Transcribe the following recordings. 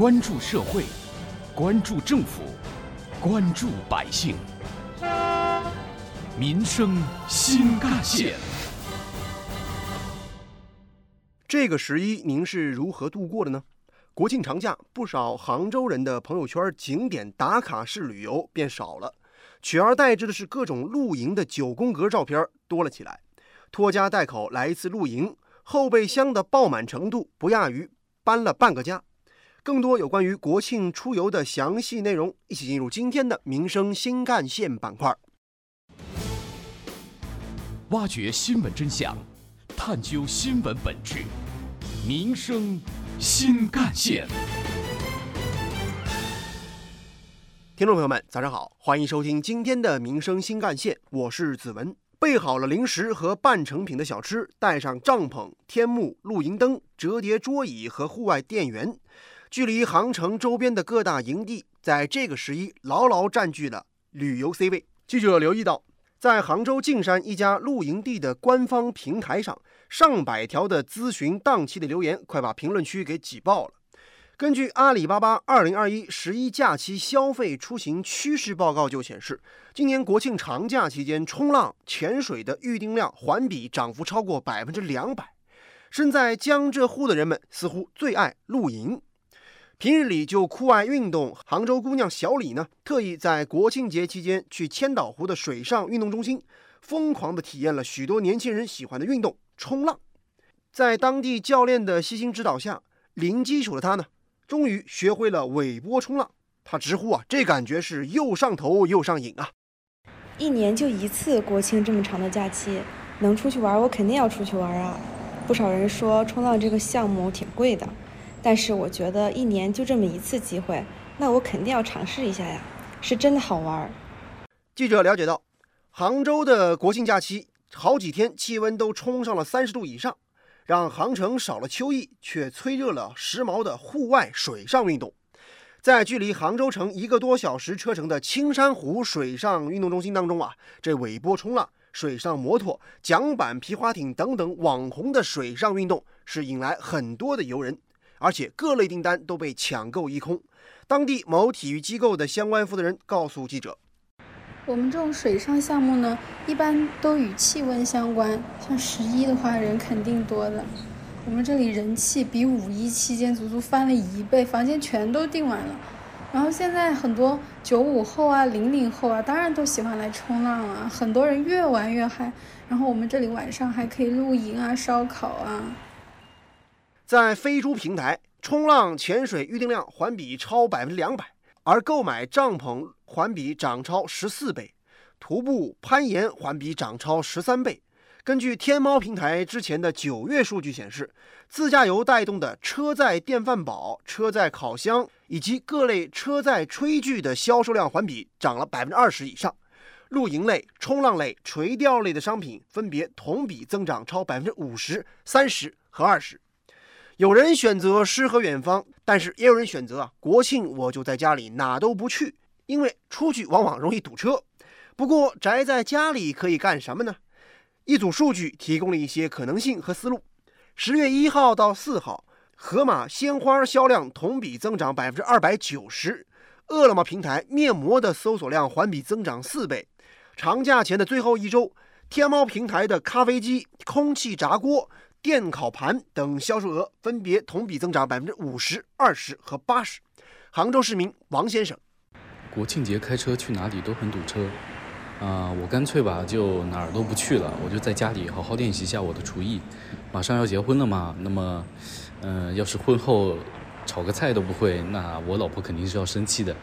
关注社会，关注政府，关注百姓，民生新干线。这个十一您是如何度过的呢？国庆长假，不少杭州人的朋友圈景点打卡式旅游变少了，取而代之的是各种露营的九宫格照片多了起来。拖家带口来一次露营，后备箱的爆满程度不亚于搬了半个家。更多有关于国庆出游的详细内容，一起进入今天的民生新干线板块，挖掘新闻真相，探究新闻本质，民生新干线。听众朋友们，早上好，欢迎收听今天的民生新干线，我是子文。备好了零食和半成品的小吃，带上帐篷、天幕、露营灯、折叠桌椅和户外电源，距离杭城周边的各大营地，在这个十一牢牢占据了旅游 C 位。记者留意到，在杭州径山一家露营地的官方平台上，上百条的咨询档期的留言，快把评论区给挤爆了。根据阿里巴巴二零二一十一假期消费出行趋势报告就显示，今年国庆长假期间，冲浪、潜水的预订量环比涨幅超过百分之两百。身在江浙沪的人们似乎最爱露营，平日里就酷爱运动。杭州姑娘小李呢，特意在国庆节期间去千岛湖的水上运动中心，疯狂地体验了许多年轻人喜欢的运动——冲浪。在当地教练的悉心指导下，零基础的她呢。终于学会了尾波冲浪，她直呼啊，这感觉是又上头又上瘾啊！一年就一次国庆这么长的假期，能出去玩，我肯定要出去玩啊！不少人说冲浪这个项目挺贵的，但是我觉得一年就这么一次机会，那我肯定要尝试一下呀，是真的好玩。记者了解到，杭州的国庆假期好几天气温都冲上了三十度以上。让杭城少了秋意，却催热了时髦的户外水上运动。在距离杭州城一个多小时车程的青山湖水上运动中心当中啊，这尾波冲浪、水上摩托、桨板皮划艇等等网红的水上运动是引来很多的游人，而且各类订单都被抢购一空。当地某体育机构的相关负责人告诉记者。我们这种水上项目呢，一般都与气温相关。像十一的话，人肯定多的。我们这里人气比五一期间足足翻了一倍，房间全都订完了。然后现在很多九五后啊、零零后啊，当然都喜欢来冲浪啊。很多人越玩越嗨。然后我们这里晚上还可以露营啊、烧烤啊。在飞猪平台，冲浪、潜水预订量环比超百分之两百。而购买帐篷环比涨超十四倍，徒步攀岩环比涨超十三倍。根据天猫平台之前的九月数据显示，自驾游带动的车载电饭煲、车载烤箱以及各类车载炊具的销售量环比涨了百分之二十以上。露营类、冲浪类、垂钓类的商品分别同比增长超百分之五十、三十和二十。有人选择诗和远方，但是也有人选择啊，国庆我就在家里哪都不去，因为出去往往容易堵车。不过宅在家里可以干什么呢？一组数据提供了一些可能性和思路。十月一号到四号，盒马鲜花销量同比增长百分之二百九十，饿了么平台面膜的搜索量环比增长四倍。长假前的最后一周，天猫平台的咖啡机、空气炸锅。电烤盘等销售额分别同比增长百分之五十、二十和八十。杭州市民王先生，国庆节开车去哪里都很堵车，啊，我干脆吧就哪儿都不去了，我就在家里好好练习一下我的厨艺。马上要结婚了嘛，那么，嗯，要是婚后炒个菜都不会，那我老婆肯定是要生气的。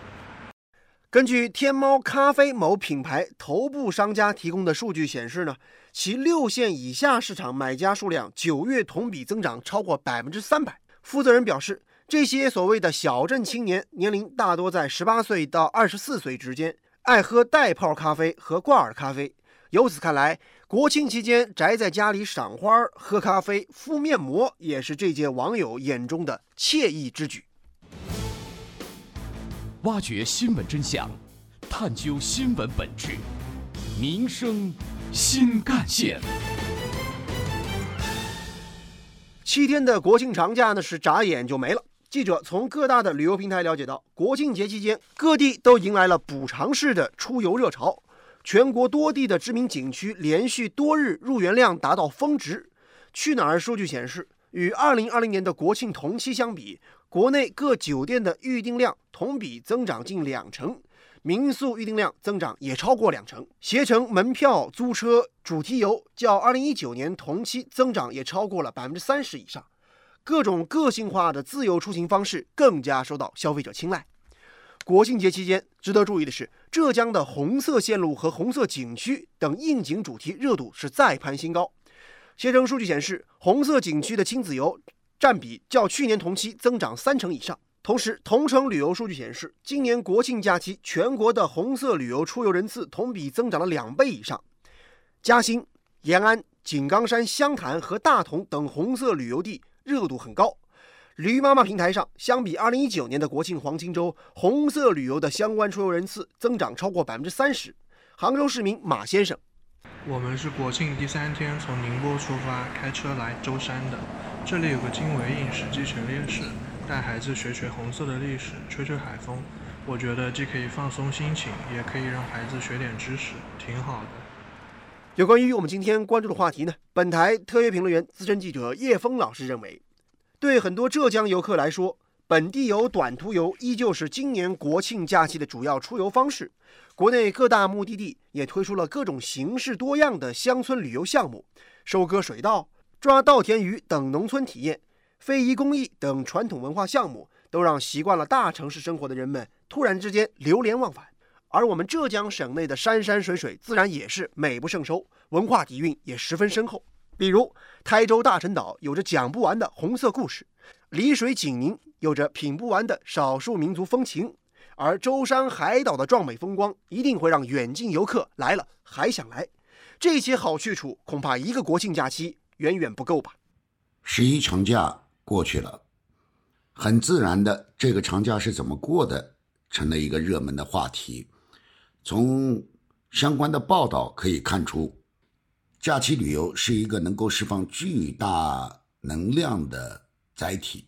根据天猫咖啡某品牌头部商家提供的数据显示呢，其六线以下市场买家数量九月同比增长超过百分之三百。负责人表示，这些所谓的小镇青年年龄大多在十八岁到二十四岁之间，爱喝袋泡咖啡和挂耳咖啡。由此看来，国庆期间宅在家里赏花、喝咖啡、敷面膜，也是这届网友眼中的惬意之举。挖掘新闻真相，探究新闻本质，民生新干线。七天的国庆长假呢，是眨眼就没了。记者从各大的旅游平台了解到，国庆节期间各地都迎来了补偿式的出游热潮，全国多地的知名景区连续多日入园量达到峰值。去哪儿数据显示，与2020年的国庆同期相比，国内各酒店的预订量同比增长近两成，民宿预订量增长也超过两成，携程门票、租车、主题游较2019年同期增长也超过了百分之三十以上。各种个性化的自由出行方式更加受到消费者青睐。国庆节期间，值得注意的是，浙江的红色线路和红色景区等应景主题热度是再攀新高。携程数据显示，红色景区的亲子游占比较去年同期增长三成以上。同时，同城旅游数据显示，今年国庆假期全国的红色旅游出游人次同比增长了两倍以上。嘉兴、延安、井冈山、湘潭和大同等红色旅游地。热度很高，驴妈妈平台上，相比二零一九年的国庆黄金周，红色旅游的相关出游人次增长超过百分之三十。杭州市民马先生，我们是国庆第三天从宁波出发，开车来舟山的。这里有个经纬饮食继承烈士，带孩子学学红色的历史，吹吹海风。我觉得既可以放松心情，也可以让孩子学点知识，挺好的。有关于我们今天关注的话题呢，本台特约评论员、资深记者叶峰老师认为，对很多浙江游客来说，本地游、短途游依旧是今年国庆假期的主要出游方式。国内各大目的地也推出了各种形式多样的乡村旅游项目，收割水稻、抓稻田鱼等农村体验、非遗工艺等传统文化项目，都让习惯了大城市生活的人们突然之间流连忘返。而我们浙江省内的山山水水自然也是美不胜收，文化底蕴也十分深厚。比如台州大陈岛有着讲不完的红色故事，丽水景宁有着品不完的少数民族风情，而舟山海岛的壮美风光一定会让远近游客来了还想来。这些好去处恐怕一个国庆假期远远不够吧。十一长假过去了，很自然的，这个长假是怎么过的，成了一个热门的话题。从相关的报道可以看出，假期旅游是一个能够释放巨大能量的载体，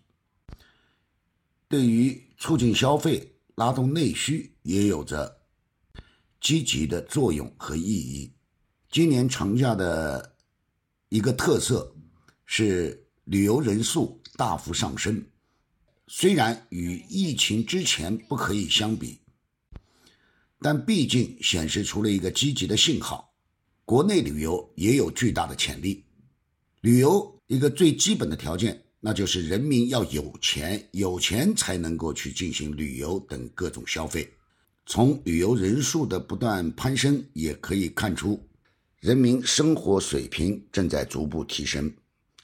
对于促进消费、拉动内需也有着积极的作用和意义。今年长假的一个特色是旅游人数大幅上升，虽然与疫情之前不可以相比。但毕竟显示出了一个积极的信号，国内旅游也有巨大的潜力。旅游一个最基本的条件，那就是人民要有钱，有钱才能够去进行旅游等各种消费。从旅游人数的不断攀升，也可以看出，人民生活水平正在逐步提升，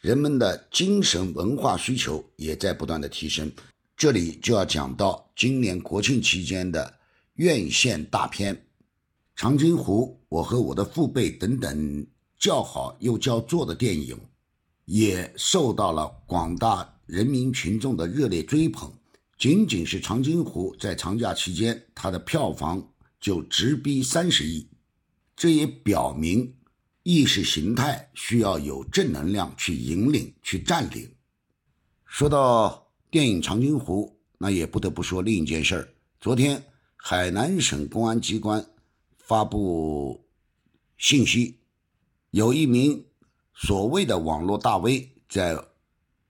人们的精神文化需求也在不断的提升。这里就要讲到今年国庆期间的。院线大片《长津湖》，我和我的父辈等等叫好又叫座的电影，也受到了广大人民群众的热烈追捧。仅仅是《长津湖》在长假期间，它的票房就直逼三十亿，这也表明意识形态需要有正能量去引领、去占领。说到电影《长津湖》，那也不得不说另一件事儿。昨天。海南省公安机关发布信息，有一名所谓的网络大 V 在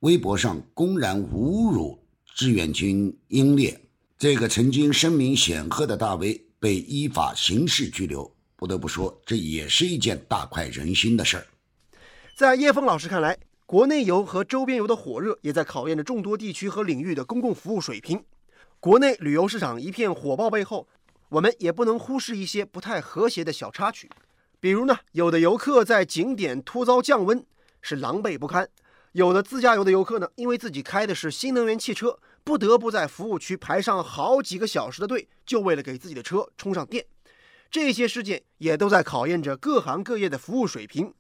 微博上公然侮辱志愿军英烈，这个曾经声名显赫的大 V 被依法刑事拘留。不得不说，这也是一件大快人心的事儿。在叶峰老师看来，国内游和周边游的火热，也在考验着众多地区和领域的公共服务水平。国内旅游市场一片火爆背后，我们也不能忽视一些不太和谐的小插曲。比如呢，有的游客在景点突遭降温，是狼狈不堪；有的自驾游的游客呢，因为自己开的是新能源汽车，不得不在服务区排上好几个小时的队，就为了给自己的车充上电。这些事件也都在考验着各行各业的服务水平。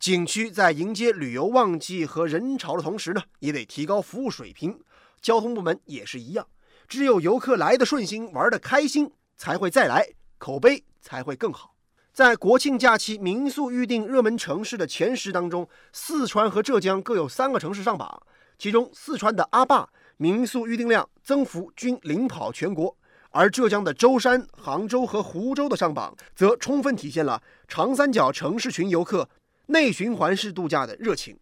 景区在迎接旅游旺季和人潮的同时呢，也得提高服务水平。交通部门也是一样。只有游客来的顺心，玩的开心，才会再来，口碑才会更好。在国庆假期民宿预订热门城市的前十当中，四川和浙江各有三个城市上榜。其中，四川的阿坝民宿预订量增幅均领跑全国。而浙江的舟山、杭州和湖州的上榜，则充分体现了长三角城市群游客内循环式度假的热情。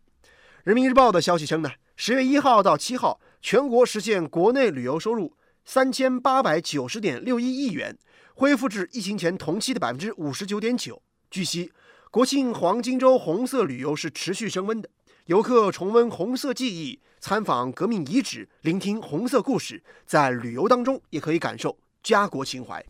人民日报的消息称呢，十月一号到七号，全国实现国内旅游收入三千八百九十点六一亿元，恢复至疫情前同期的百分之五十九点九。据悉，国庆黄金周红色旅游是持续升温的，游客重温红色记忆。参访革命遗址，聆听红色故事，在旅游当中也可以感受家国情怀。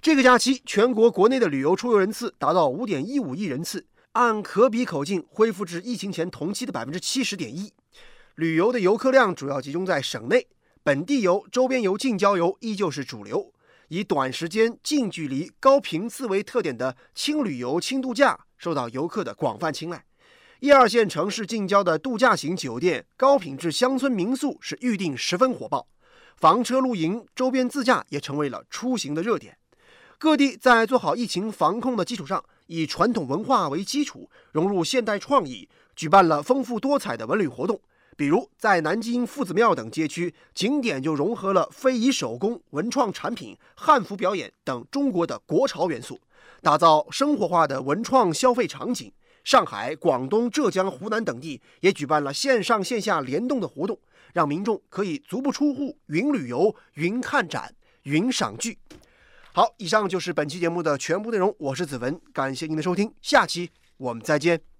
这个假期，全国国内的旅游出游人次达到五点一五亿人次，按可比口径恢复至疫情前同期的百分之七十点一。旅游的游客量主要集中在省内，本地游、周边游、近郊游依旧是主流。以短时间、近距离、高频次为特点的轻旅游、轻度假受到游客的广泛青睐。一二线城市近郊的度假型酒店、高品质乡村民宿是预订十分火爆，房车露营、周边自驾也成为了出行的热点。各地在做好疫情防控的基础上，以传统文化为基础，融入现代创意，举办了丰富多彩的文旅活动。比如在南京夫子庙等街区，景点就融合了非遗手工、文创产品、汉服表演等中国的国潮元素，打造生活化的文创消费场景。上海、广东、浙江、湖南等地也举办了线上线下联动的活动，让民众可以足不出户，云旅游、云看展、云赏剧。好，以上就是本期节目的全部内容。我是子文，感谢您的收听，下期我们再见。